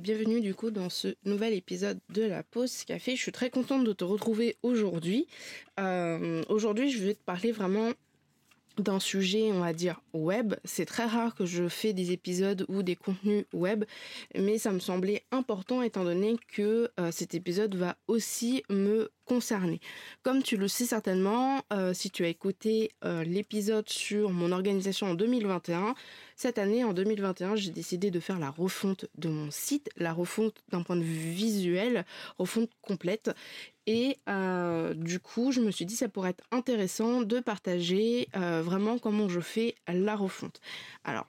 Bienvenue du coup dans ce nouvel épisode de la pause café. Je suis très contente de te retrouver aujourd'hui. Euh, aujourd'hui, je vais te parler vraiment d'un sujet, on va dire, web. C'est très rare que je fais des épisodes ou des contenus web, mais ça me semblait important étant donné que euh, cet épisode va aussi me concerné. Comme tu le sais certainement, euh, si tu as écouté euh, l'épisode sur mon organisation en 2021, cette année, en 2021, j'ai décidé de faire la refonte de mon site, la refonte d'un point de vue visuel, refonte complète. Et euh, du coup, je me suis dit ça pourrait être intéressant de partager vraiment comment je fais la refonte. Alors,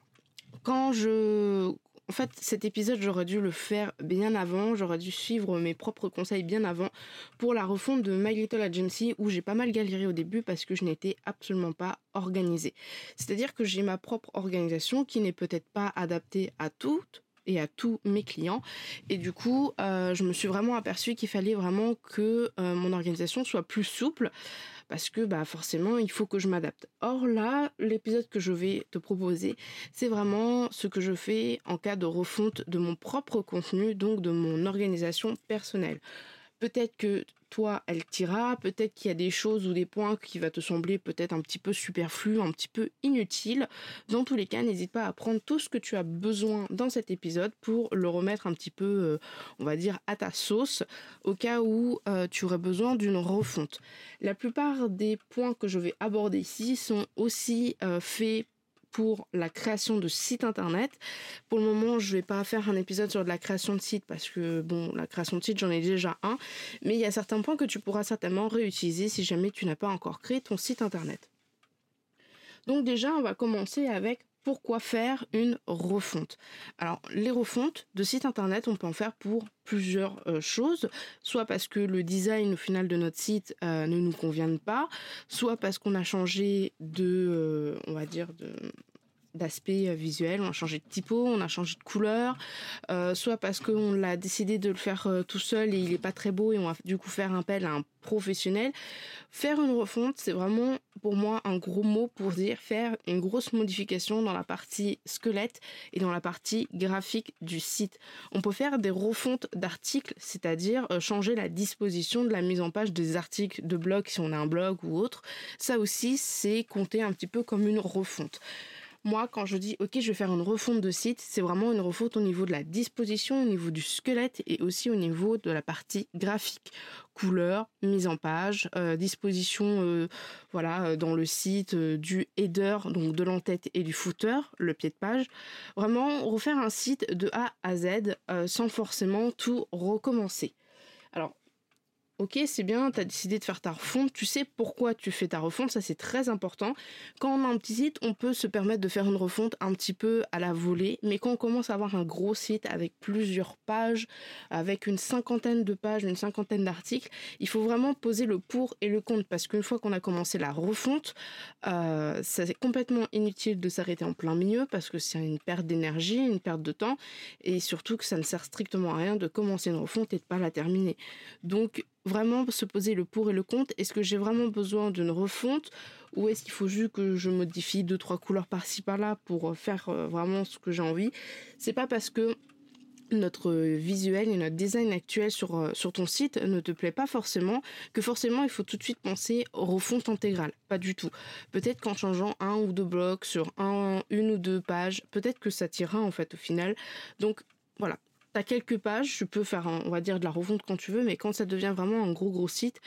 quand je en fait, cet épisode, j'aurais dû le faire bien avant, j'aurais dû suivre mes propres conseils bien avant pour la refonte de My Little Agency où j'ai pas mal galéré au début parce que je n'étais absolument pas organisée. C'est-à-dire que j'ai ma propre organisation qui n'est peut-être pas adaptée à toutes et à tous mes clients. Et du coup, euh, je me suis vraiment aperçue qu'il fallait vraiment que euh, mon organisation soit plus souple parce que bah forcément il faut que je m'adapte. Or là, l'épisode que je vais te proposer, c'est vraiment ce que je fais en cas de refonte de mon propre contenu, donc de mon organisation personnelle. Peut-être que elle t'ira, peut-être qu'il y a des choses ou des points qui va te sembler peut-être un petit peu superflu, un petit peu inutile. Dans tous les cas, n'hésite pas à prendre tout ce que tu as besoin dans cet épisode pour le remettre un petit peu, euh, on va dire, à ta sauce, au cas où euh, tu aurais besoin d'une refonte. La plupart des points que je vais aborder ici sont aussi euh, faits pour la création de sites internet. Pour le moment, je vais pas faire un épisode sur de la création de sites parce que bon, la création de sites, j'en ai déjà un, mais il y a certains points que tu pourras certainement réutiliser si jamais tu n'as pas encore créé ton site internet. Donc déjà, on va commencer avec pourquoi faire une refonte. Alors, les refontes de sites internet, on peut en faire pour plusieurs euh, choses, soit parce que le design au final de notre site euh, ne nous convient pas, soit parce qu'on a changé de, euh, on va dire, de d'aspect visuel, on a changé de typo, on a changé de couleur, soit parce qu'on l'a décidé de le faire tout seul et il est pas très beau et on va du coup faire appel à un professionnel. Faire une refonte, c'est vraiment pour moi un gros mot pour dire faire une grosse modification dans la partie squelette et dans la partie graphique du site. On peut faire des refontes d'articles, c'est-à-dire euh, changer la disposition de la mise en page des articles de blog si on a un blog ou autre. Ça aussi, c'est compté un petit peu comme une refonte. Moi, quand je dis OK, je vais faire une refonte de site, c'est vraiment une refonte au niveau de la disposition, au niveau du squelette et aussi au niveau de la partie graphique, couleur, mise en page, euh, disposition, euh, voilà, euh, dans le site du header, donc de l'entête et du footer, le pied de page. Vraiment refaire un site de A à Z sans forcément tout recommencer. Ok, c'est bien, tu as décidé de faire ta refonte, tu sais pourquoi tu fais ta refonte, ça c'est très important. Quand on a un petit site, on peut se permettre de faire une refonte un petit peu à la volée, mais quand on commence à avoir un gros site avec plusieurs pages, avec une cinquantaine de pages, une cinquantaine d'articles, il faut vraiment poser le pour et le contre, parce qu'une fois qu'on a commencé la refonte, euh, c'est complètement inutile de s'arrêter en plein milieu, parce que c'est une perte d'énergie, une perte de temps, et surtout que ça ne sert strictement à rien de commencer une refonte et de pas la terminer. Donc vraiment se poser le pour et le contre? Est-ce que j'ai vraiment besoin d'une refonte? Ou est-ce qu'il faut juste que je modifie deux trois couleurs par-ci par-là pour euh, faire euh, vraiment ce que j'ai envie? C'est pas parce que notre visuel et notre design actuel sur, euh, sur ton site ne te plaît pas forcément, que forcément il faut tout de suite penser refonte intégrale. Pas du tout. Peut-être qu'en changeant un ou deux blocs sur un, une ou deux pages, peut-être que ça tirera en fait au final. Donc voilà, Quelques pages, tu peux faire, on va dire, de la refonte quand tu veux, mais quand ça devient vraiment un gros gros site,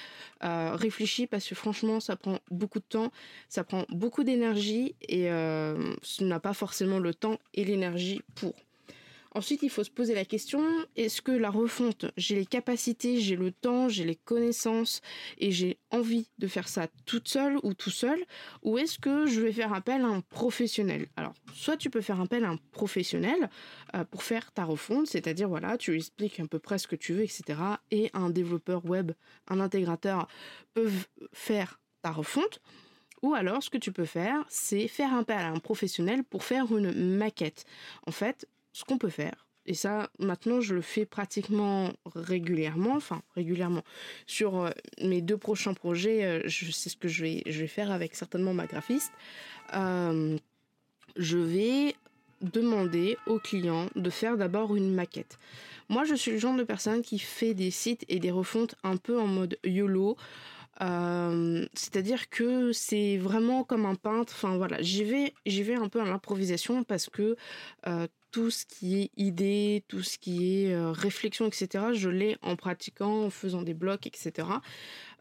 euh, réfléchis parce que franchement, ça prend beaucoup de temps, ça prend beaucoup d'énergie et euh, tu n'as pas forcément le temps et l'énergie pour. Ensuite, il faut se poser la question, est-ce que la refonte, j'ai les capacités, j'ai le temps, j'ai les connaissances et j'ai envie de faire ça toute seule ou tout seul Ou est-ce que je vais faire appel à un professionnel? Alors, soit tu peux faire appel à un professionnel euh, pour faire ta refonte, c'est-à-dire, voilà, tu expliques à peu près ce que tu veux, etc. Et un développeur web, un intégrateur peuvent faire ta refonte. Ou alors, ce que tu peux faire, c'est faire appel à un professionnel pour faire une maquette. En fait, ce qu'on peut faire, et ça, maintenant, je le fais pratiquement régulièrement, enfin régulièrement. Sur euh, mes deux prochains projets, euh, je sais ce que je vais, je vais faire avec certainement ma graphiste. Euh, je vais demander au client de faire d'abord une maquette. Moi, je suis le genre de personne qui fait des sites et des refontes un peu en mode YOLO. c'est-à-dire que c'est vraiment comme un peintre. Enfin voilà, j'y vais, j'y vais un peu à l'improvisation parce que tout ce qui est idée, tout ce qui est euh, réflexion, etc., je l'ai en pratiquant, en faisant des blocs, etc.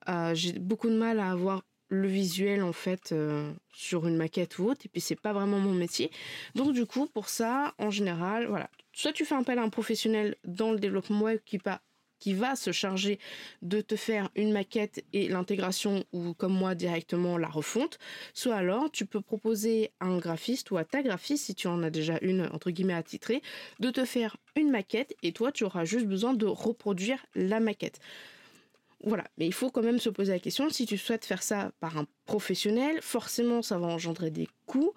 Euh, j'ai beaucoup de mal à avoir le visuel en fait euh, sur une maquette ou autre et puis c'est pas vraiment mon métier donc du coup pour ça en général voilà soit tu fais appel à un professionnel dans le développement web qui pas qui va se charger de te faire une maquette et l'intégration ou comme moi directement la refonte. Soit alors tu peux proposer à un graphiste ou à ta graphiste, si tu en as déjà une entre guillemets attitrée, de te faire une maquette et toi tu auras juste besoin de reproduire la maquette. Voilà, mais il faut quand même se poser la question, si tu souhaites faire ça par un professionnel, forcément ça va engendrer des coûts.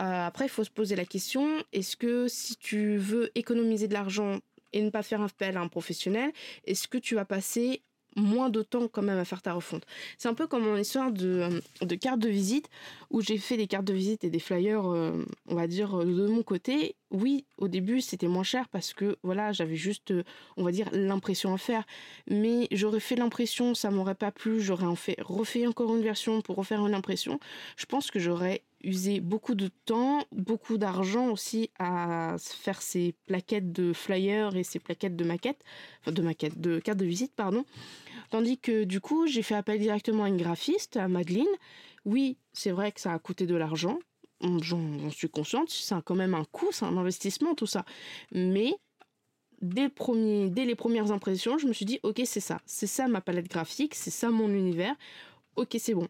Euh, après, il faut se poser la question, est-ce que si tu veux économiser de l'argent et ne pas faire appel à un professionnel, est-ce que tu vas passer moins de temps quand même à faire ta refonte? C'est un peu comme mon histoire de, euh, de carte de visite où j'ai fait des cartes de visite et des flyers, euh, on va dire, euh, de mon côté. Oui, au début c'était moins cher parce que voilà, j'avais juste, on va dire, l'impression à faire. Mais j'aurais fait l'impression, ça m'aurait pas plu, j'aurais en fait refait encore une version pour refaire une impression. Je pense que j'aurais usé beaucoup de temps, beaucoup d'argent aussi à faire ces plaquettes de flyers et ces plaquettes de maquettes, enfin de maquettes, de cartes de visite, pardon. Tandis que du coup, j'ai fait appel directement à une graphiste, à Madeleine. Oui, c'est vrai que ça a coûté de l'argent, j'en suis consciente, c'est quand même un coût, c'est un investissement, tout ça. Mais dès, les premières impressions, je me suis dit, ok, c'est ça, c'est ça ma palette graphique, c'est ça mon univers, ok, c'est bon,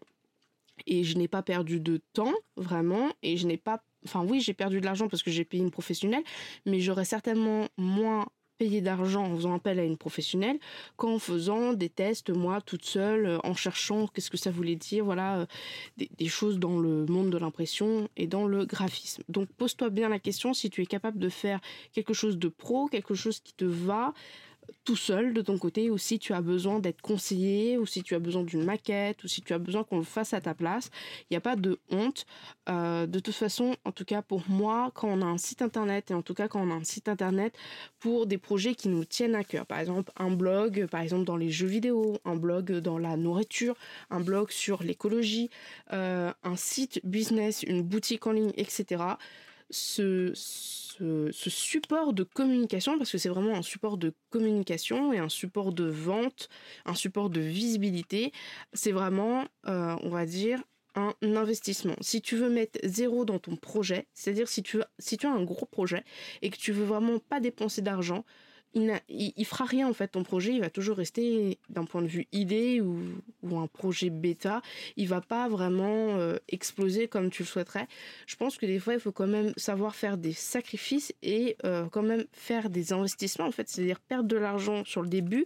et je n'ai pas perdu de temps, vraiment, et je n'ai pas... Enfin oui, j'ai perdu de l'argent parce que j'ai payé une professionnelle, mais j'aurais certainement moins payé d'argent en faisant appel à une professionnelle qu'en faisant des tests moi toute seule euh, en cherchant qu'est-ce que ça voulait dire voilà euh, des, des, choses dans le monde de l'impression et dans le graphisme. Donc pose-toi bien la question si tu es capable de faire quelque chose de pro quelque chose qui te va tout seul de ton côté ou si tu as besoin d'être conseillé ou si tu as besoin d'une maquette ou si tu as besoin qu'on le fasse à ta place. Il n'y a pas de honte. Euh, de toute façon, en tout cas pour moi, quand on a un site internet et en tout cas quand on a un site internet pour des projets qui nous tiennent à cœur, par exemple un blog, par exemple dans les jeux vidéo, un blog dans la nourriture, un blog sur l'écologie, euh, un site business, une boutique en ligne, etc. Ce, support de communication, parce que c'est vraiment un support de communication et un support de vente, un support de visibilité, c'est vraiment, euh, on va dire, un investissement. Si tu veux mettre zéro dans ton projet, c'est-à-dire si tu, si tu as un gros projet et que tu veux vraiment pas dépenser d'argent, il, fera rien en fait. Ton projet il va toujours rester d'un point de vue idée ou, un projet bêta. Il va pas vraiment euh, exploser comme tu le souhaiterais. Je pense que des fois il faut quand même savoir faire des sacrifices et euh, quand même faire des investissements en fait. C'est à dire perdre de l'argent sur le début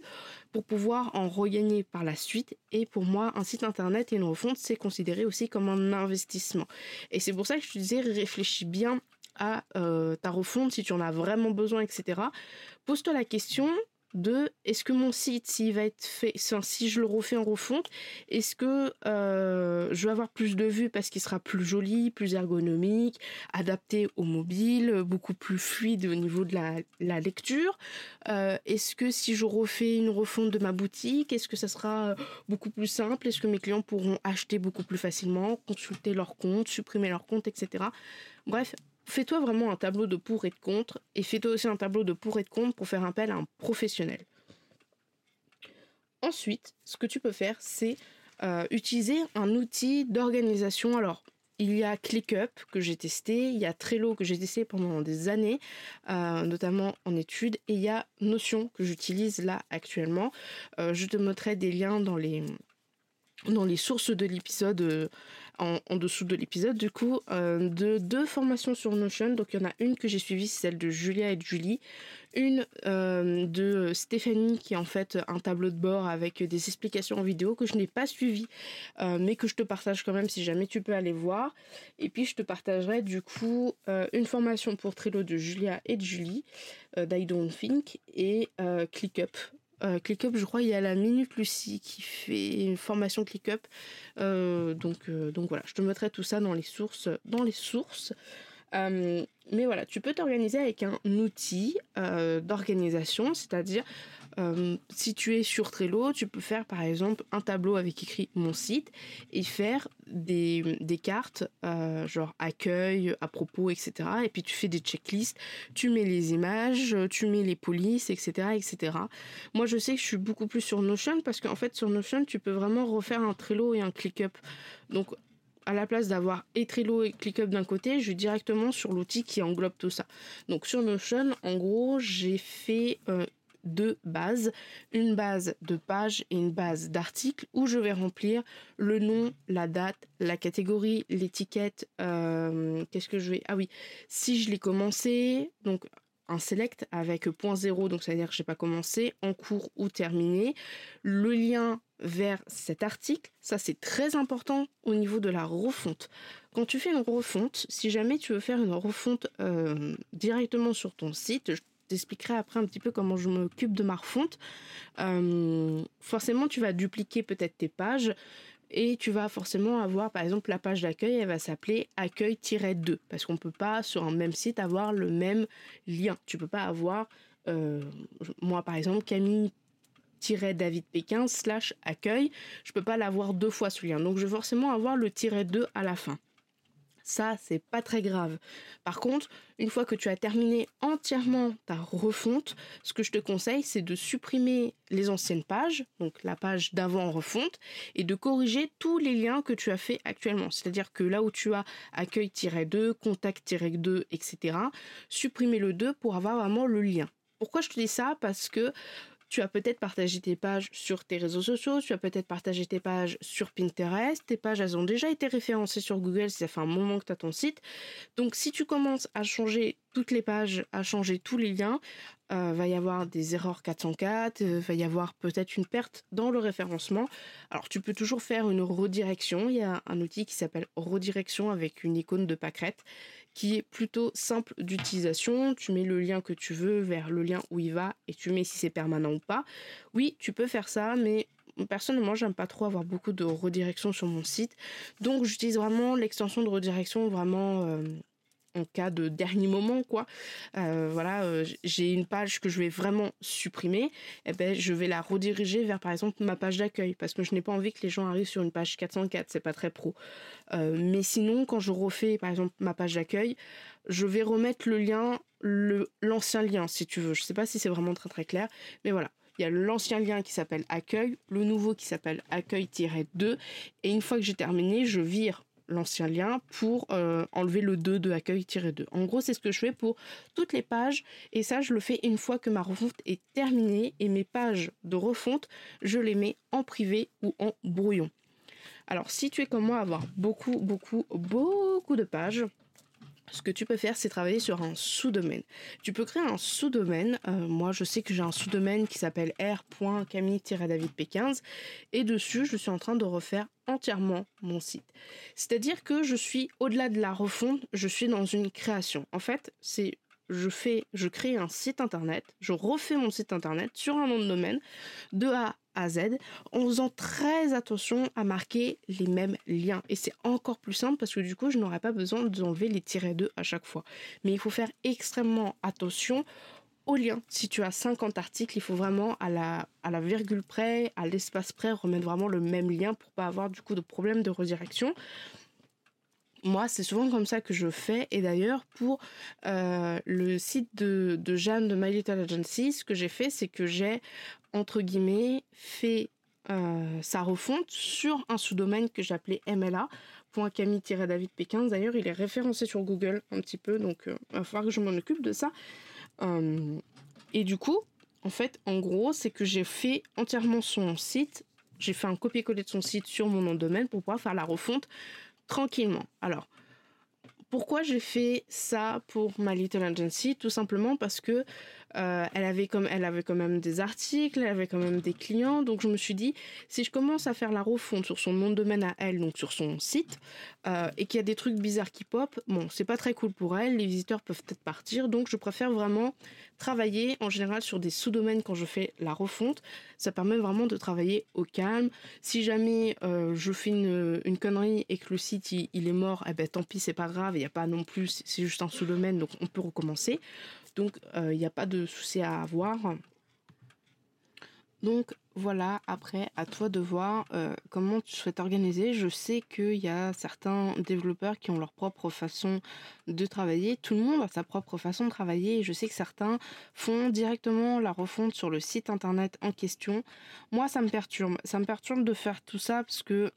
pour pouvoir en regagner par la suite. Et pour moi un site internet et une refonte c'est considéré aussi comme un investissement. Et c'est pour ça que je te disais réfléchis bien à euh, ta refonte si tu en as vraiment besoin etc pose-toi la question de est-ce que mon site s'il va être fait si je le refais en refonte est-ce que euh, je vais avoir plus de vues parce qu'il sera plus joli plus ergonomique adapté au mobile beaucoup plus fluide au niveau de la, lecture? Euh, est-ce que si je refais une refonte de ma boutique est-ce que ça sera beaucoup plus simple? Est-ce que mes clients pourront acheter beaucoup plus facilement consulter leur compte supprimer leur compte etc bref fais-toi vraiment un tableau de pour et de contre, et fais-toi aussi un tableau de pour et de contre pour faire appel à un professionnel. Ensuite, ce que tu peux faire, c'est euh, utiliser un outil d'organisation. Alors, il y a ClickUp que j'ai testé, il y a Trello que j'ai testé pendant des années, euh, notamment en études, et il y a Notion que j'utilise là actuellement. Euh, je te mettrai des liens dans les, dans les sources de l'épisode en, dessous de l'épisode, du coup, euh, de deux formations sur Notion. Donc, il y en a une que j'ai suivie, c'est celle de Julia et de Julie. Une euh, de Stéphanie, qui est en fait un tableau de bord avec des explications en vidéo que je n'ai pas suivi, euh, mais que je te partage quand même si jamais tu peux aller voir. Et puis, je te partagerai du coup une formation pour Trello de Julia et de Julie, d'I Don't Think, et ClickUp euh, ClickUp, je crois, il y a la Minute Lucie qui fait une formation ClickUp. Euh, donc, euh, donc voilà, je te mettrai tout ça dans les sources. Dans les sources. Mais voilà, tu peux t'organiser avec un outil d'organisation, c'est-à-dire euh, si tu es sur Trello, tu peux faire par exemple un tableau avec écrit mon site et faire des, cartes euh, genre accueil, à propos, etc. Et puis tu fais des checklists, tu mets les images, tu mets les polices, etc. etc. Moi je sais que je suis beaucoup plus sur Notion parce qu'en fait sur Notion tu peux vraiment refaire un Trello et un ClickUp. Donc à la place d'avoir et Trello et ClickUp d'un côté, je vais directement sur l'outil qui englobe tout ça. Donc sur Notion, en gros, j'ai fait euh, deux bases, une base de page et une base d'article où je vais remplir le nom, la date, la catégorie, l'étiquette. Euh, qu'est-ce que je vais Ah oui, si je l'ai commencé, donc un select avec point zéro, donc ça veut dire que j'ai pas commencé, en cours ou terminé. Le lien vers cet article, ça c'est très important au niveau de la refonte. Quand tu fais une refonte, si jamais tu veux faire une refonte euh, directement sur ton site, t'expliquerai après un petit peu comment je m'occupe de ma refonte. Euh, forcément, tu vas dupliquer peut-être tes pages et tu vas forcément avoir, par exemple, la page d'accueil, elle va s'appeler accueil-2 parce qu'on ne peut pas sur un même site avoir le même lien. Tu peux pas avoir, euh, moi par exemple, Camille David Pékin slash accueil, je peux pas l'avoir deux fois ce lien. Donc je vais forcément avoir le tiret 2 à la fin. Ça, c'est pas très grave. Par contre, une fois que tu as terminé entièrement ta refonte, ce que je te conseille, c'est de supprimer les anciennes pages, donc la page d'avant refonte, et de corriger tous les liens que tu as fait actuellement. C'est-à-dire que là où tu as accueil-2, contact-2, etc., supprimer le 2 pour avoir vraiment le lien. Pourquoi je te dis ça? Parce que tu as peut-être partagé tes pages sur tes réseaux sociaux, tu as peut-être partagé tes pages sur Pinterest, tes pages elles ont déjà été référencées sur Google si ça fait un moment que tu as ton site. Donc si tu commences à changer toutes les pages, à changer tous les liens, euh, va y avoir des erreurs 404, euh, va y avoir peut-être une perte dans le référencement. Alors tu peux toujours faire une redirection, il y a un outil qui s'appelle redirection avec une icône de pâquerette qui est plutôt simple d'utilisation. Tu mets le lien que tu veux vers le lien où il va et tu mets si c'est permanent ou pas. Oui, tu peux faire ça, mais personnellement, j'aime pas trop avoir beaucoup de redirection sur mon site. Donc j'utilise vraiment l'extension de redirection vraiment euh, en cas de dernier moment quoi. Euh, voilà euh, j'ai une page que je vais vraiment supprimer. Et eh ben je vais la rediriger vers par exemple ma page d'accueil parce que je n'ai pas envie que les gens arrivent sur une page 404 c'est pas très pro. Euh, mais sinon quand je refais par exemple ma page d'accueil je vais remettre le lien l'ancien lien si tu veux. Je sais pas si c'est vraiment très très clair mais voilà. Il y a l'ancien lien qui s'appelle accueil, le nouveau qui s'appelle accueil-2, et une fois que j'ai terminé, je vire l'ancien lien pour euh, enlever le 2 de accueil-2. En gros, c'est ce que je fais pour toutes les pages et ça, je le fais une fois que ma refonte est terminée et mes pages de refonte, je les mets en privé ou en brouillon. Alors, si tu es comme moi, avoir beaucoup, beaucoup, beaucoup de pages, ce que tu peux faire, c'est travailler sur un sous-domaine. Tu peux créer un sous-domaine. Euh, moi, je sais que j'ai un sous-domaine qui s'appelle r.camille-davidp15 et dessus, je suis en train de refaire entièrement mon site. C'est-à-dire que je suis au-delà de la refonte, je suis dans une création. En fait, c'est je fais, je crée un site internet, je refais mon site internet sur un nom de domaine de A en faisant très attention à marquer les mêmes liens. Et c'est encore plus simple parce que du coup, je n'aurai pas besoin d'enlever les tirets 2 à chaque fois. Mais il faut faire extrêmement attention aux liens. Si tu as 50 articles, il faut vraiment à la, virgule près, à l'espace près, remettre vraiment le même lien pour pas avoir du coup de problème de redirection moi, c'est souvent comme ça que je fais. Et d'ailleurs, pour euh, le site de, Jeanne de My Little Agency, ce que j'ai fait, c'est que j'ai, entre guillemets, fait euh, sa refonte sur un sous-domaine que j'appelais mla.camille-david Pékin. D'ailleurs, il est référencé sur Google un petit peu, donc euh, il va falloir que je m'en occupe de ça. et du coup, en fait, en gros, c'est que j'ai fait entièrement son site j'ai fait un copier-coller de son site sur mon nom de domaine pour pouvoir faire la refonte tranquillement. Alors, pourquoi j'ai fait ça pour ma Little Agency? Tout simplement parce que euh, elle, avait comme, elle avait quand même des articles, elle avait quand même des clients. Donc je me suis dit, si je commence à faire la refonte sur son nom de domaine à elle, donc sur son site, euh, et qu'il y a des trucs bizarres qui pop, bon, c'est pas très cool pour elle. Les visiteurs peuvent peut-être partir. Donc je préfère vraiment travailler en général sur des sous-domaines quand je fais la refonte. Ça permet vraiment de travailler au calme. Si jamais euh, je fais une, connerie et que le site il, est mort, eh ben tant pis, c'est pas grave. Il n'y a pas non plus, c'est juste un sous-domaine, donc on peut recommencer. Donc, il euh, n'y a pas de souci à avoir. Donc voilà, après, à toi de voir euh, comment tu souhaites organiser. Je sais qu'il y a certains développeurs qui ont leur propre façon de travailler. Tout le monde a sa propre façon de travailler. Je sais que certains font directement la refonte sur le site internet en question. Moi, ça me perturbe. Ça me perturbe de faire tout ça parce que,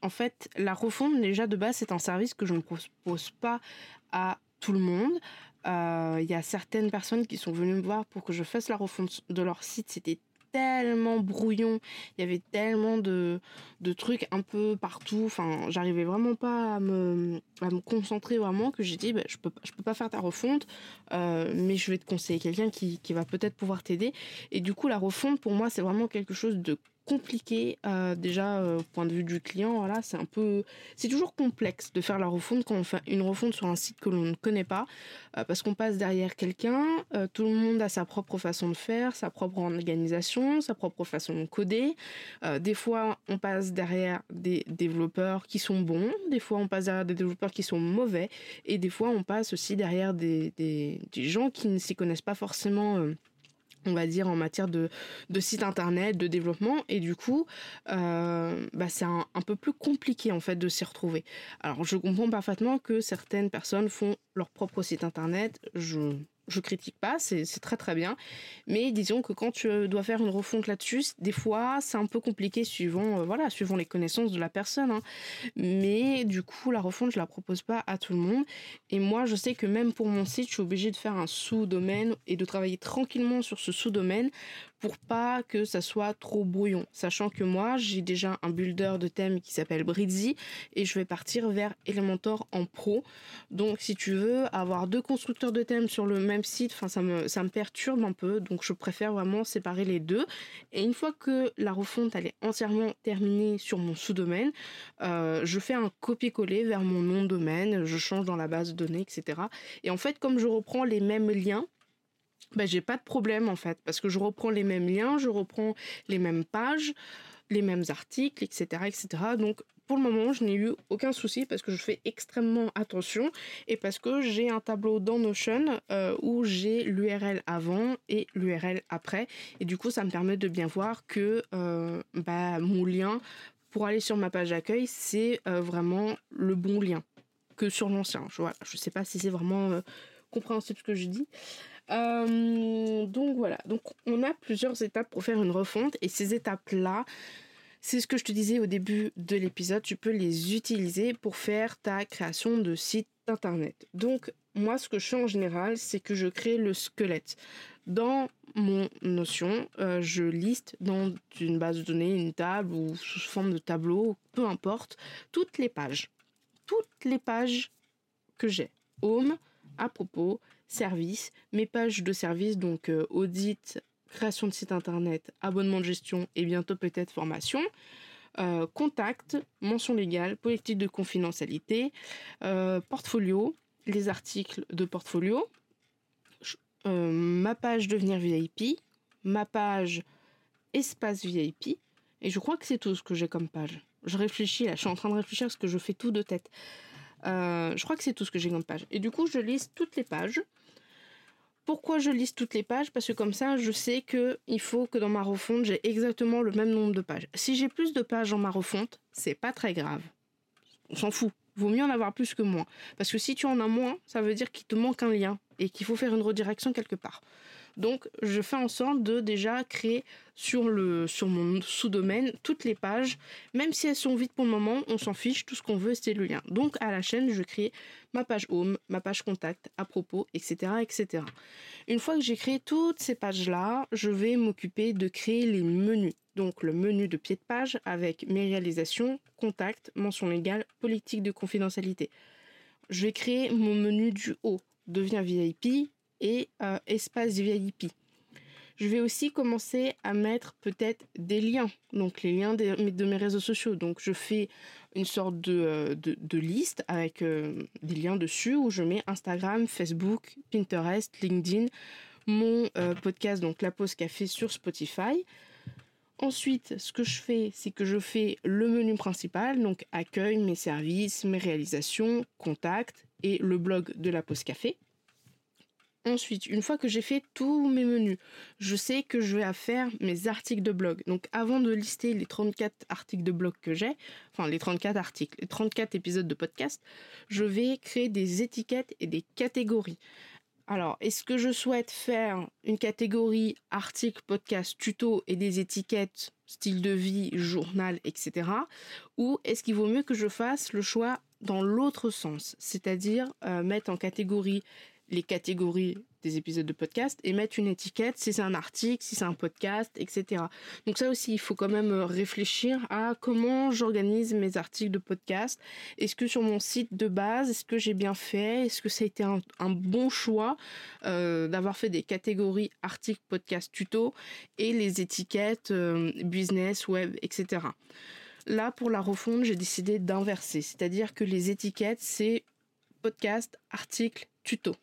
en fait, la refonte, déjà de base, c'est un service que je ne propose pas à tout le monde. Euh, il y a certaines personnes qui sont venues me voir pour que je fasse la refonte de leur site. C'était tellement brouillon, il y avait tellement de, de trucs un peu partout. Enfin, j'arrivais vraiment pas à me, concentrer vraiment que j'ai dit, bah, je peux, peux pas faire ta refonte, euh, mais je vais te conseiller quelqu'un qui, qui va peut-être pouvoir t'aider. Et du coup, la refonte, pour moi, c'est vraiment quelque chose de compliqué euh, déjà euh, point de vue du client voilà c'est un peu c'est toujours complexe de faire la refonte quand on fait une refonte sur un site que l'on ne connaît pas euh, parce qu'on passe derrière quelqu'un tout le monde a sa propre façon de faire sa propre organisation sa propre façon de coder. Des fois on passe derrière des développeurs qui sont bons des fois on passe derrière des développeurs qui sont mauvais et des fois on passe aussi derrière des, des, des gens qui ne s'y connaissent pas forcément on va dire en matière de, de site internet, de développement et du coup euh, bah, c'est un, un, peu plus compliqué en fait de s'y retrouver. Alors je comprends parfaitement que certaines personnes font leur propre site internet, je je critique pas, c'est très très bien. Mais disons que quand tu dois faire une refonte là-dessus, des fois c'est un peu compliqué suivant, euh, voilà, suivant les connaissances de la personne. Hein. Mais du coup, la refonte, je la propose pas à tout le monde. Et moi, je sais que même pour mon site, je suis obligée de faire un sous-domaine et de travailler tranquillement sur ce sous-domaine pour pas que ça soit trop brouillon. Sachant que moi, j'ai déjà un builder de thème qui s'appelle Bridzy et je vais partir vers Elementor en pro. Donc, si tu veux avoir deux constructeurs de thèmes sur le même site, enfin, ça me, ça me perturbe un peu. Donc, je préfère vraiment séparer les deux. Et une fois que la refonte, elle est entièrement terminée sur mon sous-domaine, euh, je fais un copier-coller vers mon nom de domaine, je change dans la base de données, etc. Et en fait, comme je reprends les mêmes liens, ben, j'ai pas de problème en fait, parce que je reprends les mêmes liens, je reprends les mêmes pages, les mêmes articles, etc. etc. Donc pour le moment, je n'ai eu aucun souci parce que je fais extrêmement attention et parce que j'ai un tableau dans Notion euh, où j'ai l'URL avant et l'URL après. Et du coup, ça me permet de bien voir que euh, bah, mon lien pour aller sur ma page d'accueil, c'est euh, vraiment le bon lien que sur l'ancien. Je ne sais pas si c'est vraiment compréhensible ce que je dis. Euh, donc voilà, donc on a plusieurs étapes pour faire une refonte et ces étapes-là, c'est ce que je te disais au début de l'épisode, tu peux les utiliser pour faire ta création de site internet. Donc moi ce que je fais en général, c'est que je crée le squelette. Dans mon notion, euh, je liste dans une base de données, une table ou sous forme de tableau, peu importe, toutes les pages. Toutes les pages que j'ai. Home, à propos, service, mes pages de service, donc euh, audit, création de site internet, abonnement de gestion et bientôt peut-être formation. Euh, contact, mention légale, politique de confidentialité, euh, portfolio, les articles de portfolio, ma page devenir VIP, ma page espace VIP, et je crois que c'est tout ce que j'ai comme page. Je réfléchis là, je suis en train de réfléchir parce que je fais tout de tête. Je crois que c'est tout ce que j'ai comme page. Et du coup, je liste toutes les pages. Pourquoi je liste toutes les pages? Parce que comme ça, je sais que il faut que dans ma refonte, j'ai exactement le même nombre de pages. Si j'ai plus de pages dans ma refonte, c'est pas très grave. On s'en fout. Vaut mieux en avoir plus que moins. Parce que si tu en as moins, ça veut dire qu'il te manque un lien et qu'il faut faire une redirection quelque part. Donc je fais en sorte de déjà créer sur, mon sous-domaine toutes les pages, même si elles sont vides pour le moment, on s'en fiche, tout ce qu'on veut c'est le lien. Donc à la chaîne, je crée ma page home, ma page contact, à propos, etc. etc. Une fois que j'ai créé toutes ces pages-là, je vais m'occuper de créer les menus. Donc le menu de pied de page avec mes réalisations, contact, mention légale, politique de confidentialité. Je vais créer mon menu du haut, devient VIP et euh, espace VIP. Je vais aussi commencer à mettre peut-être des liens, donc les liens de, mes réseaux sociaux. Donc je fais une sorte de, euh, liste avec euh, des liens dessus où je mets Instagram, Facebook, Pinterest, LinkedIn, mon podcast, donc La Pause Café sur Spotify. Ensuite, ce que je fais, c'est que je fais le menu principal, donc accueil, mes services, mes réalisations, contacts et le blog de la pause café. Ensuite, une fois que j'ai fait tous mes menus, je sais que je vais faire mes articles de blog. Donc avant de lister les 34 articles de blog que j'ai, enfin les 34 articles, les 34 épisodes de podcast, je vais créer des étiquettes et des catégories. Alors, est-ce que je souhaite faire une catégorie article, podcast, tuto et des étiquettes style de vie, journal, etc. Ou est-ce qu'il vaut mieux que je fasse le choix dans l'autre sens, c'est-à-dire euh, mettre en catégorie les catégories des épisodes de podcast et mettre une étiquette si c'est un article, si c'est un podcast, etc. Donc ça aussi, il faut quand même euh, réfléchir à comment j'organise mes articles de podcast. Est-ce que sur mon site de base, est-ce que j'ai bien fait? Est-ce que ça a été un, bon choix euh, d'avoir fait des catégories articles, podcast, tuto et les étiquettes euh, business, web, etc. Là, pour la refonte, j'ai décidé d'inverser, c'est-à-dire que les étiquettes, c'est podcast, article, tuto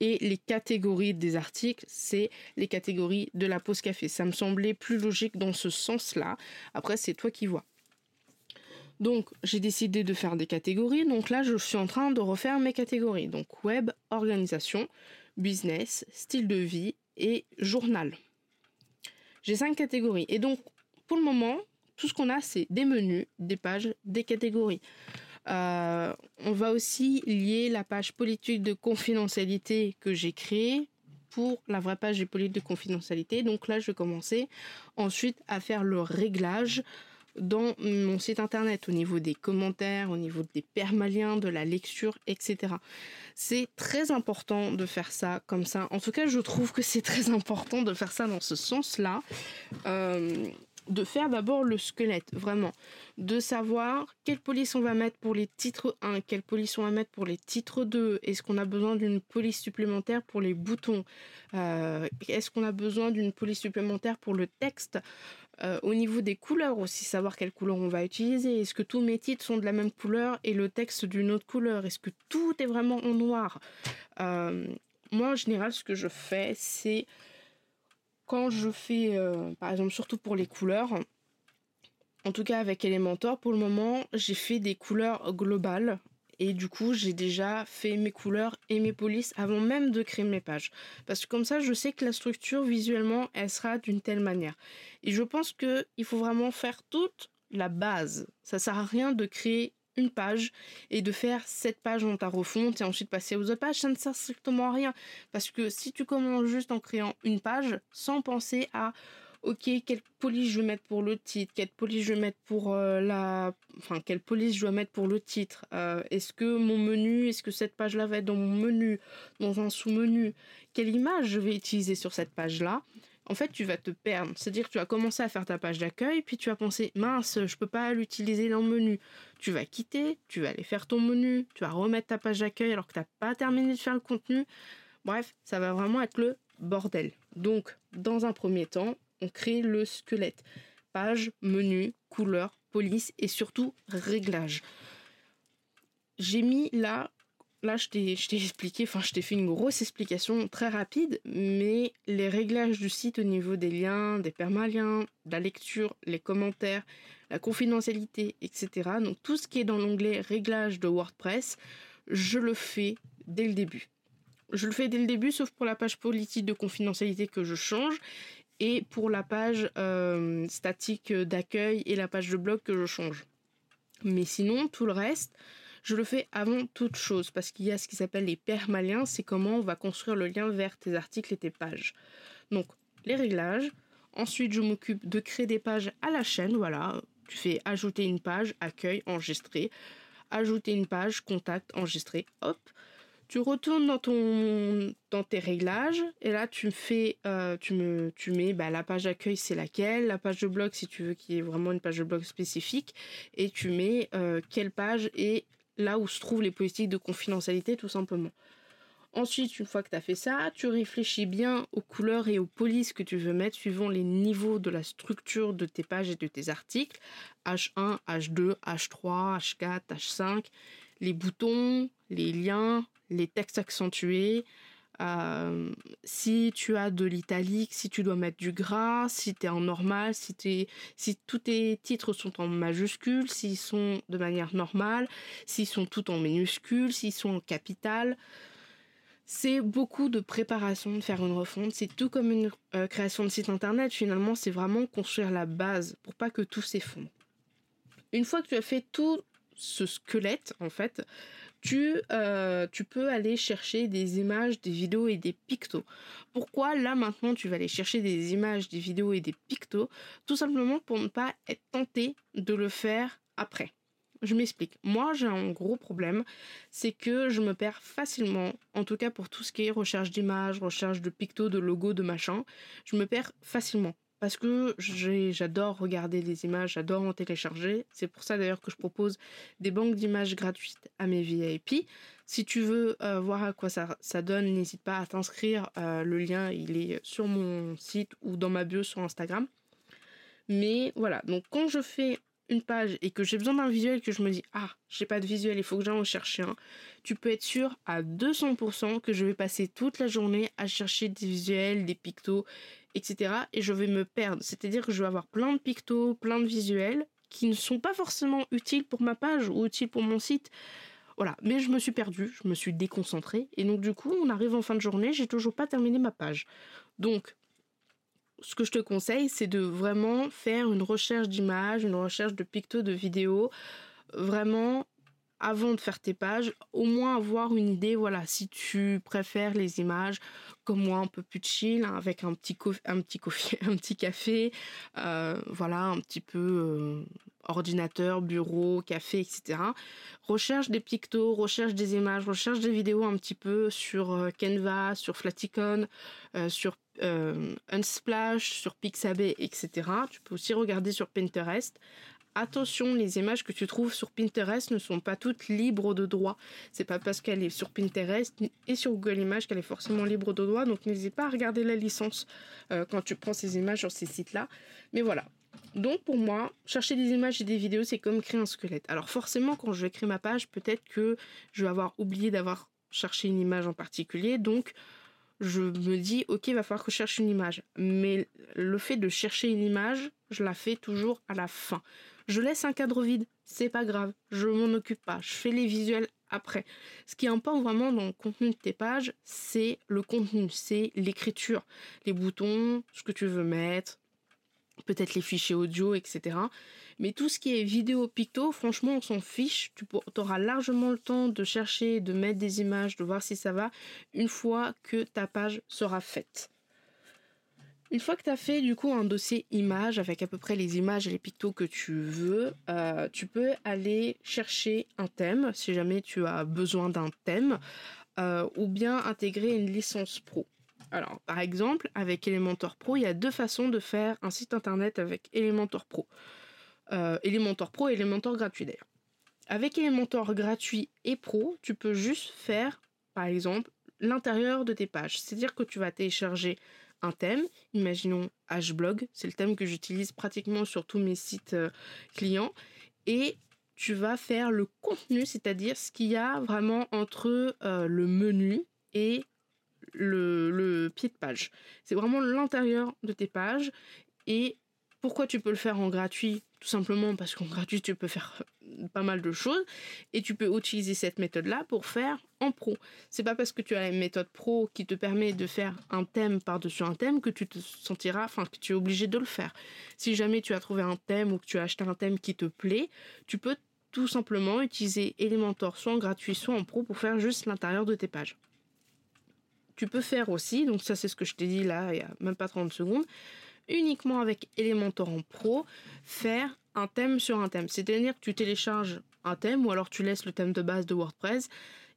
et les catégories des articles, c'est les catégories de la pause café. Ça me semblait plus logique dans ce sens-là. Après, c'est toi qui vois. Donc, j'ai décidé de faire des catégories. Donc là, je suis en train de refaire mes catégories. Donc, web, organisation, business, style de vie et journal. J'ai cinq catégories. Et donc, pour le moment, tout ce qu'on a, c'est des menus, des pages, des catégories. Euh, on va aussi lier la page politique de confidentialité que j'ai créée pour la vraie page des politiques de confidentialité. Donc là, je vais commencer ensuite à faire le réglage dans mon site internet au niveau des commentaires, au niveau des permaliens, de la lecture, etc. C'est très important de faire ça comme ça. En tout cas, je trouve que c'est très important de faire ça dans ce sens-là. Euh, de faire d'abord le squelette, vraiment. De savoir quelle police on va mettre pour les titres 1, quelle police on va mettre pour les titres 2, est-ce qu'on a besoin d'une police supplémentaire pour les boutons, euh, est-ce qu'on a besoin d'une police supplémentaire pour le texte, euh, au niveau des couleurs aussi, savoir quelle couleur on va utiliser, est-ce que tous mes titres sont de la même couleur et le texte d'une autre couleur, est-ce que tout est vraiment en noir? Euh, moi, en général, ce que je fais, c'est quand je fais, euh, par exemple, surtout pour les couleurs, en tout cas avec Elementor, pour le moment, j'ai fait des couleurs globales. Et du coup, j'ai déjà fait mes couleurs et mes polices avant même de créer mes pages. Parce que comme ça, je sais que la structure, visuellement, elle sera d'une telle manière. Et je pense qu'il faut vraiment faire toute la base. Ça sert à rien de créer une page et de faire cette page dans ta refonte et ensuite passer aux autres pages, ça ne sert strictement à rien. Parce que si tu commences juste en créant une page sans penser à ok, quelle police je vais mettre pour le titre, quelle police je vais mettre pour euh, la. Enfin, quelle police je dois mettre pour le titre. Euh, est-ce que mon menu, est-ce que cette page-là va être dans mon menu, dans un sous-menu Quelle image je vais utiliser sur cette page-là en fait, tu vas te perdre. C'est-à-dire que tu vas commencer à faire ta page d'accueil, puis tu vas penser, mince, je peux pas l'utiliser dans le menu. Tu vas quitter, tu vas aller faire ton menu, tu vas remettre ta page d'accueil alors que tu n'as pas terminé de faire le contenu. Bref, ça va vraiment être le bordel. Donc, dans un premier temps, on crée le squelette. Page, menu, couleur, police et surtout réglage. J'ai mis là là, je t'ai expliqué, enfin, je t'ai fait une grosse explication très rapide, mais les réglages du site au niveau des liens, des permaliens, la lecture, les commentaires, la confidentialité, etc. Donc, tout ce qui est dans l'onglet réglages de WordPress, je le fais dès le début. Je le fais dès le début, sauf pour la page politique de confidentialité que je change et pour la page euh, statique d'accueil et la page de blog que je change. Mais sinon, tout le reste, je le fais avant toute chose parce qu'il y a ce qui s'appelle les permaliens, c'est comment on va construire le lien vers tes articles et tes pages. Donc, les réglages. Ensuite, je m'occupe de créer des pages à la chaîne. Voilà, tu fais ajouter une page, accueil, enregistrer. Ajouter une page, contact, enregistrer. Hop. Tu retournes dans ton dans tes réglages et là tu fais euh, tu me tu mets bah, la page accueil c'est laquelle la page de blog si tu veux qu'il y ait vraiment une page de blog spécifique et tu mets euh, quelle page et là où se trouvent les politiques de confidentialité tout simplement. Ensuite, une fois que tu as fait ça, tu réfléchis bien aux couleurs et aux polices que tu veux mettre suivant les niveaux de la structure de tes pages et de tes articles. H1, H2, H3, H4, H5, les boutons, les liens, les textes accentués, euh, si tu as de l'italique, si tu dois mettre du gras, si tu es en normal, si, si tous tes titres sont en majuscules, s'ils sont de manière normale, s'ils sont tout en minuscules, s'ils sont en capital. C'est beaucoup de préparation de faire une refonte. C'est tout comme une euh, création de site internet. Finalement, c'est vraiment construire la base pour pas que tout s'effondre. Une fois que tu as fait tout ce squelette, en fait, tu, euh, tu peux aller chercher des images, des vidéos et des pictos. Pourquoi là maintenant tu vas aller chercher des images, des vidéos et des pictos? Tout simplement pour ne pas être tenté de le faire après. Je m'explique. Moi, j'ai un gros problème, c'est que je me perds facilement, en tout cas pour tout ce qui est recherche d'images, recherche de pictos, de logos, de machin, je me perds facilement parce que j'adore regarder les images, j'adore en télécharger. C'est pour ça d'ailleurs que je propose des banques d'images gratuites à mes VIP. Si tu veux euh, voir à quoi ça, donne, n'hésite pas à t'inscrire. Euh, le lien, il est sur mon site ou dans ma bio sur Instagram. Mais voilà, donc quand je fais une page et que j'ai besoin d'un visuel que je me dis ah j'ai pas de visuel il faut que j'aille en chercher un tu peux être sûr à 200% que je vais passer toute la journée à chercher des visuels des pictos etc. Et je vais me perdre. C'est-à-dire que je vais avoir plein de pictos, plein de visuels qui ne sont pas forcément utiles pour ma page ou utiles pour mon site. Voilà, mais je me suis perdue, je me suis déconcentrée, et donc du coup, on arrive en fin de journée, j'ai toujours pas terminé ma page. Donc, ce que je te conseille, c'est de vraiment faire une recherche d'images, une recherche de pictos, de vidéos, vraiment avant de faire tes pages, au moins avoir une idée, voilà, si tu préfères les images comme moi un peu plus chill, hein, avec un petit, un petit, un petit café, euh, voilà, un petit peu euh, ordinateur, bureau, café, etc. Recherche des pictos, recherche des images, recherche des vidéos un petit peu sur euh, Canva, sur Flaticon, sur Unsplash, sur Pixabay, etc. Tu peux aussi regarder sur Pinterest attention, les images que tu trouves sur Pinterest ne sont pas toutes libres de droit. C'est pas parce qu'elle est sur Pinterest et sur Google Images qu'elle est forcément libre de droit. Donc n'hésite pas à regarder la licence euh, quand tu prends ces images sur ces sites-là. Mais voilà. Donc pour moi, chercher des images et des vidéos, c'est comme créer un squelette. Alors forcément, quand je vais créer ma page, peut-être que je vais avoir oublié d'avoir cherché une image en particulier. Donc je me dis, ok, il va falloir que je cherche une image. Mais le fait de chercher une image, je la fais toujours à la fin. Je laisse un cadre vide, c'est pas grave, je m'en occupe pas, je fais les visuels après. Ce qui importe vraiment dans le contenu de tes pages, c'est le contenu, c'est l'écriture, les boutons, ce que tu veux mettre, peut-être les fichiers audio, etc. Mais tout ce qui est vidéo picto, franchement, on s'en fiche. Tu auras largement le temps de chercher, de mettre des images, de voir si ça va, une fois que ta page sera faite. Une fois que tu as fait du coup un dossier image avec à peu près les images et les pictos que tu veux, euh, tu peux aller chercher un thème si jamais tu as besoin d'un thème euh, ou bien intégrer une licence pro. Alors par exemple avec Elementor Pro, il y a deux façons de faire un site internet avec Elementor Pro. Euh, Elementor Pro et Elementor gratuit d'ailleurs. Avec Elementor gratuit et pro, tu peux juste faire par exemple l'intérieur de tes pages. C'est-à-dire que tu vas télécharger un thème, imaginons Hblog, c'est le thème que j'utilise pratiquement sur tous mes sites euh, clients, et tu vas faire le contenu, c'est-à-dire ce qu'il y a vraiment entre euh, le menu et le, le pied de page. C'est vraiment l'intérieur de tes pages, et pourquoi tu peux le faire en gratuit Tout simplement parce qu'en gratuit, tu peux faire pas mal de choses et tu peux utiliser cette méthode-là pour faire en pro. C'est pas parce que tu as une méthode pro qui te permet de faire un thème par-dessus un thème que tu te sentiras, enfin que tu es obligé de le faire. Si jamais tu as trouvé un thème ou que tu as acheté un thème qui te plaît, tu peux tout simplement utiliser Elementor soit en gratuit soit en pro pour faire juste l'intérieur de tes pages. tu peux faire aussi, donc ça c'est ce que je t'ai dit là il y a même pas 30 secondes, uniquement avec Elementor en Pro, faire un thème sur un thème. C'est-à-dire que tu télécharges un thème ou alors tu laisses le thème de base de WordPress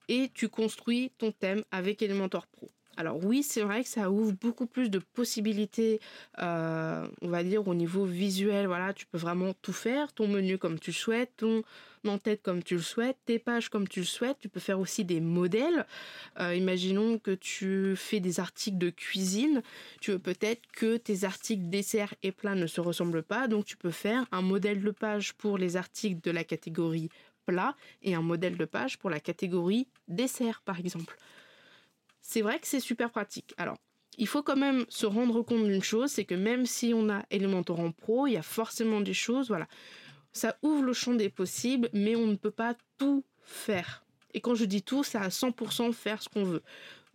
et tu construis ton thème avec Elementor Pro. Alors oui, c'est vrai que ça ouvre beaucoup plus de possibilités, euh, on va dire au niveau visuel. Voilà, tu peux vraiment tout faire, ton menu comme tu le souhaites, ton en-tête comme tu le souhaites, tes pages comme tu le souhaites. Tu peux faire aussi des modèles. Euh, imaginons que tu fais des articles de cuisine. Tu veux peut-être que tes articles dessert et plat ne se ressemblent pas, donc tu peux faire un modèle de page pour les articles de la catégorie plat et un modèle de page pour la catégorie dessert, par exemple c'est vrai que c'est super pratique. Alors, il faut quand même se rendre compte d'une chose, c'est que même si on a Elementor en Pro, il y a forcément des choses, voilà. Ça ouvre le champ des possibles, mais on ne peut pas tout faire. Et quand je dis tout, c'est à 100% faire ce qu'on veut.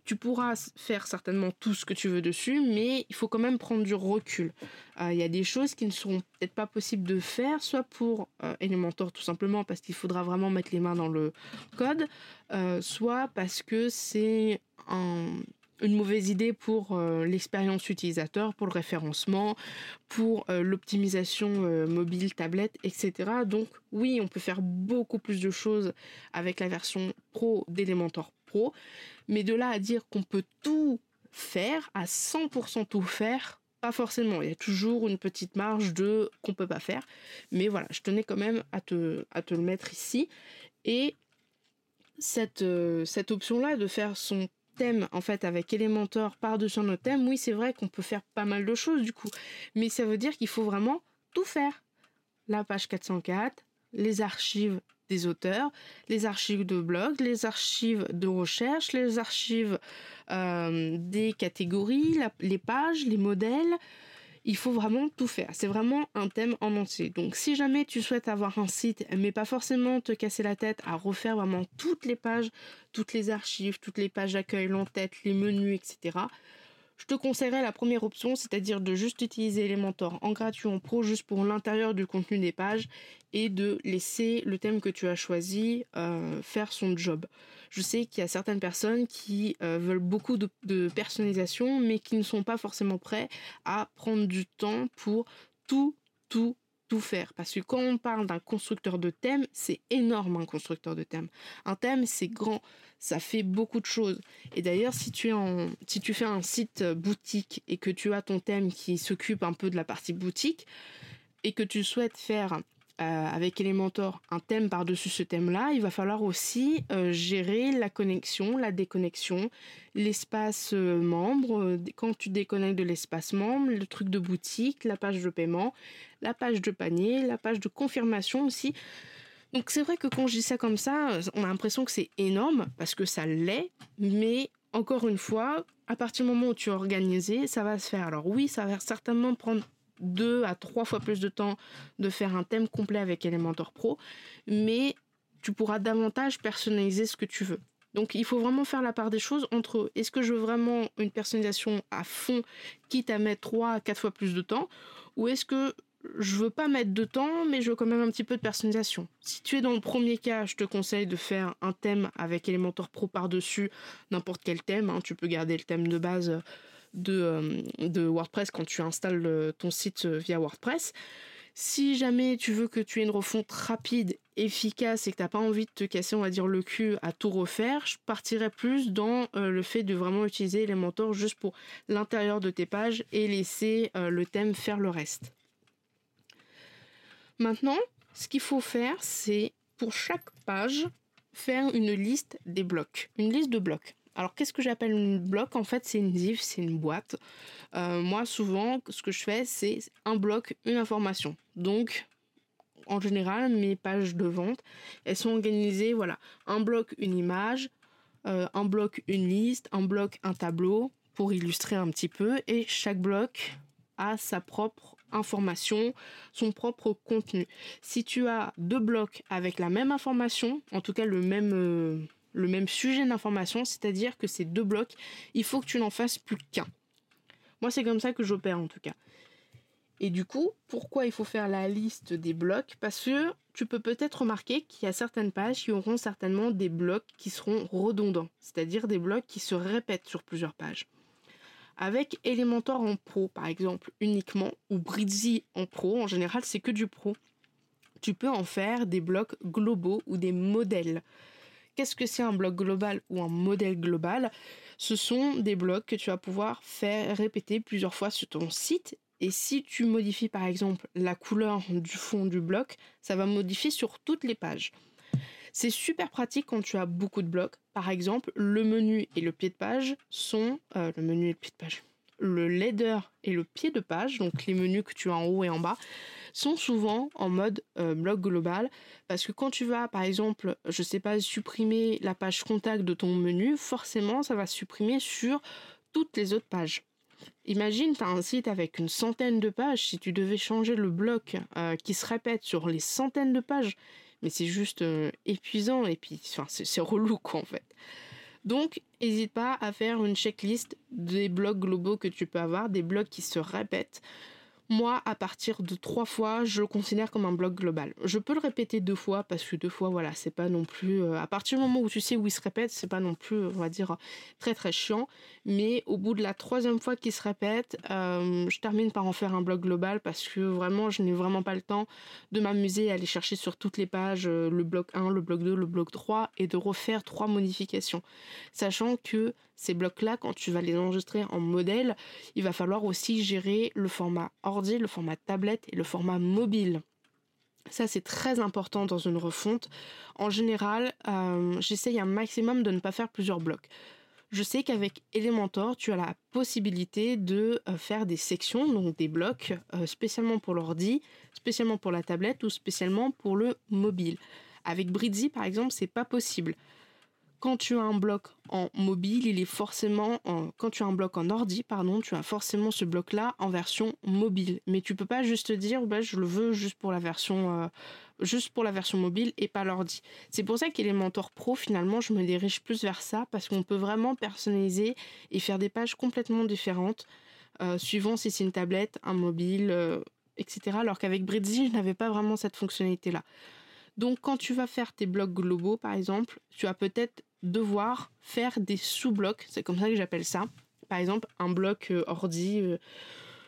Tu pourras faire certainement tout ce que tu veux dessus, mais il faut quand même prendre du recul. Euh, il y a des choses qui ne seront peut-être pas possibles de faire, soit pour euh, Elementor tout simplement parce qu'il faudra vraiment mettre les mains dans le code, euh, soit parce que c'est une mauvaise idée pour l'expérience utilisateur, pour le référencement, pour l'optimisation mobile, tablette, etc. Donc oui, on peut faire beaucoup plus de choses avec la version pro d'Elementor Mais de là à dire qu'on peut tout faire, à 100% tout faire, pas forcément. Il y a toujours une petite marge de qu'on peut pas faire. Mais voilà, je tenais quand même à te, à te le mettre ici. Et cette, euh, cette option-là de faire son thème en fait avec Elementor par-dessus notre thème, oui c'est vrai qu'on peut faire pas mal de choses du coup. Mais ça veut dire qu'il faut vraiment tout faire. La page 404, les archives des auteurs, les archives de blog, les archives de recherche, les archives euh, des catégories, les pages, les modèles. Il faut vraiment tout faire. C'est vraiment un thème en entier. Donc si jamais tu souhaites avoir un site, mais pas forcément te casser la tête à refaire vraiment toutes les pages, toutes les archives, toutes les pages d'accueil, l'entête, les menus, etc je te conseillerais la première option, c'est-à-dire de juste utiliser Elementor en gratuit en pro juste pour l'intérieur du contenu des pages et de laisser le thème que tu as choisi euh, faire son job. Je sais qu'il y a certaines personnes qui euh, veulent beaucoup de, de, personnalisation mais qui ne sont pas forcément prêts à prendre du temps pour tout, tout, tout faire. Parce que quand on parle d'un constructeur de thème, c'est énorme un constructeur de thème. Un thème, c'est grand, ça fait beaucoup de choses. Et d'ailleurs, si tu si tu fais un site boutique et que tu as ton thème qui s'occupe un peu de la partie boutique et que tu souhaites faire euh, avec Elementor un thème par-dessus ce thème-là, il va falloir aussi euh, gérer la connexion, la déconnexion, l'espace euh, membre, quand tu déconnectes de l'espace membre, le truc de boutique, la page de paiement, la page de panier, la page de confirmation aussi. Donc c'est vrai que quand je dis ça comme ça, on a l'impression que c'est énorme, parce que ça l'est, mais encore une fois, à partir du moment où tu es organisé, ça va se faire. Alors oui, ça va certainement prendre deux à trois fois plus de temps de faire un thème complet avec Elementor Pro, mais tu pourras davantage personnaliser ce que tu veux. Donc il faut vraiment faire la part des choses entre est-ce que je veux vraiment une personnalisation à fond, quitte à mettre trois à quatre fois plus de temps, ou est-ce que je veux pas mettre de temps, mais je veux quand même un petit peu de personnalisation. Si tu es dans le premier cas, je te conseille de faire un thème avec Elementor Pro par-dessus n'importe quel thème. Hein. Tu peux garder le thème de base euh, de, WordPress quand tu installes ton site euh, via WordPress. Si jamais tu veux que tu aies une refonte rapide, efficace et que tu n'as pas envie de te casser, on va dire, le cul à tout refaire, je partirais plus dans euh, le fait de vraiment utiliser Elementor juste pour l'intérieur de tes pages et laisser le thème faire le reste. Maintenant, ce qu'il faut faire, c'est pour chaque page, faire une liste des blocs, une liste de blocs. Alors qu'est-ce que j'appelle une bloc? En fait, c'est une div, c'est une boîte. Euh, moi, souvent, ce que je fais, c'est un bloc, une information. Donc, en général, mes pages de vente, elles sont organisées, voilà, un bloc, une image, euh, un bloc, une liste, un bloc, un tableau, pour illustrer un petit peu. Et chaque bloc a sa propre information, son propre contenu. Si tu as deux blocs avec la même information, en tout cas le même... Euh, le même sujet d'information, c'est-à-dire que ces deux blocs, il faut que tu n'en fasses plus qu'un. Moi, c'est comme ça que j'opère en tout cas. Et du coup, pourquoi il faut faire la liste des blocs? Parce que tu peux peut-être remarquer qu'il y a certaines pages qui auront certainement des blocs qui seront redondants, c'est-à-dire des blocs qui se répètent sur plusieurs pages. Avec Elementor en pro, par exemple, uniquement, ou Bridzy en pro, en général, c'est que du pro. Tu peux en faire des blocs globaux ou des modèles. Qu'est-ce que c'est un bloc global ou un modèle global Ce sont des blocs que tu vas pouvoir faire répéter plusieurs fois sur ton site. Et si tu modifies par exemple la couleur du fond du bloc, ça va modifier sur toutes les pages. C'est super pratique quand tu as beaucoup de blocs. Par exemple, le menu et le pied de page sont euh, le menu et le pied de page. Le leader et le pied de page, donc les menus que tu as en haut et en bas, sont souvent en mode euh, bloc global parce que quand tu vas par exemple, je sais pas, supprimer la page contact de ton menu, forcément ça va supprimer sur toutes les autres pages. Imagine, tu as un site avec une centaine de pages, si tu devais changer le bloc euh, qui se répète sur les centaines de pages, mais c'est juste euh, épuisant et puis c'est relou quoi en fait. Donc, n'hésite pas à faire une checklist des blocs globaux que tu peux avoir, des blocs qui se répètent. Moi, à partir de trois fois, je le considère comme un bloc global. Je peux le répéter deux fois parce que deux fois, voilà, c'est pas non plus. Euh, à partir du moment où tu sais où il se répète, c'est pas non plus, on va dire, très très chiant. Mais au bout de la troisième fois qu'il se répète, euh, je termine par en faire un bloc global parce que vraiment, je n'ai vraiment pas le temps de m'amuser à aller chercher sur toutes les pages euh, le bloc 1, le bloc 2, le bloc 3 et de refaire trois modifications. Sachant que ces blocs-là, quand tu vas les enregistrer en modèle, il va falloir aussi gérer le format ordi, le format tablette et le format mobile. Ça, c'est très important dans une refonte. En général, euh, j'essaye un maximum de ne pas faire plusieurs blocs. Je sais qu'avec Elementor, tu as la possibilité de euh, faire des sections, donc des blocs, euh, spécialement pour l'ordi, spécialement pour la tablette ou spécialement pour le mobile. Avec Bridzy, par exemple, c'est pas possible quand tu as un bloc en mobile, il est forcément quand tu as un bloc en ordi, pardon, tu as forcément ce bloc-là en version mobile. Mais tu peux pas juste dire, bah, je le veux juste pour la version, euh, juste pour la version mobile et pas l'ordi. C'est pour ça qu'Elementor Pro, finalement, je me dirige plus vers ça parce qu'on peut vraiment personnaliser et faire des pages complètement différentes, euh, suivant si c'est une tablette, un mobile, euh, etc. Alors qu'avec Bridzy, je n'avais pas vraiment cette fonctionnalité-là. Donc quand tu vas faire tes blocs globaux, par exemple, tu vas peut-être devoir faire des sous-blocs, c'est comme ça que j'appelle ça. Par exemple, un bloc euh, ordi, euh,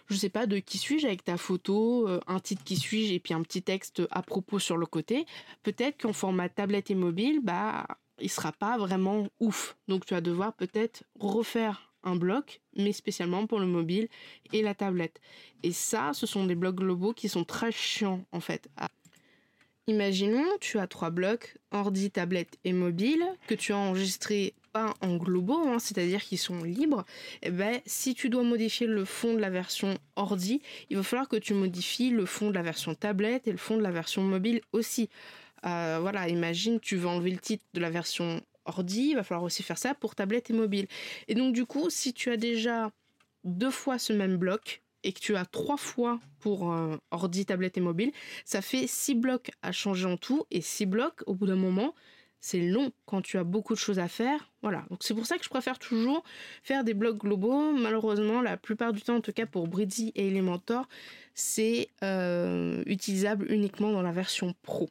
je sais pas, de qui suis-je avec ta photo, euh, un titre qui suis-je et puis un petit texte à propos sur le côté. Peut-être qu'en format tablette et mobile, bah, il sera pas vraiment ouf. Donc tu vas devoir peut-être refaire un bloc, mais spécialement pour le mobile et la tablette. Et ça, ce sont des blocs globaux qui sont très chiants en fait Imaginons, tu as trois blocs, ordi, tablette et mobile, que tu as enregistrés pas en globaux, hein, c'est-à-dire qu'ils sont libres. Et eh ben, si tu dois modifier le fond de la version ordi, il va falloir que tu modifies le fond de la version tablette et le fond de la version mobile aussi. Euh, voilà, imagine, tu veux enlever le titre de la version ordi, il va falloir aussi faire ça pour tablette et mobile. Et donc du coup, si tu as déjà deux fois ce même bloc, et que tu as trois fois pour euh, ordi, tablette et mobile, ça fait six blocs à changer en tout. Et six blocs, au bout d'un moment, c'est long quand tu as beaucoup de choses à faire. Voilà. Donc c'est pour ça que je préfère toujours faire des blocs globaux. Malheureusement, la plupart du temps, en tout cas pour Bridzy et Elementor, c'est euh, utilisable uniquement dans la version pro.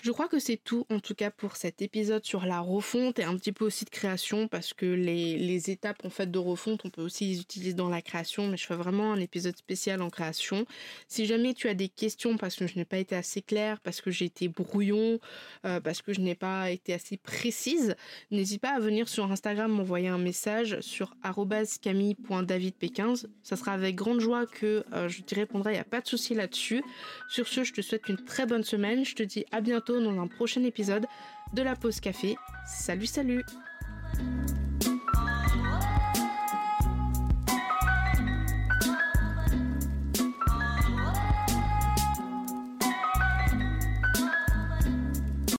Je crois que c'est tout en tout cas pour cet épisode sur la refonte et un petit peu aussi de création parce que les, étapes en fait de refonte on peut aussi les utiliser dans la création mais je fais vraiment un épisode spécial en création. Si jamais tu as des questions parce que je n'ai pas été assez claire, parce que j'ai été brouillon, euh, parce que je n'ai pas été assez précise, n'hésite pas à venir sur Instagram m'envoyer un message sur camille.davidp15. Ça sera avec grande joie que euh, je te répondrai, il n'y a pas de souci là-dessus. Sur ce, je te souhaite une très bonne semaine, je te dis à dans un prochain épisode de la pause café. Salut salut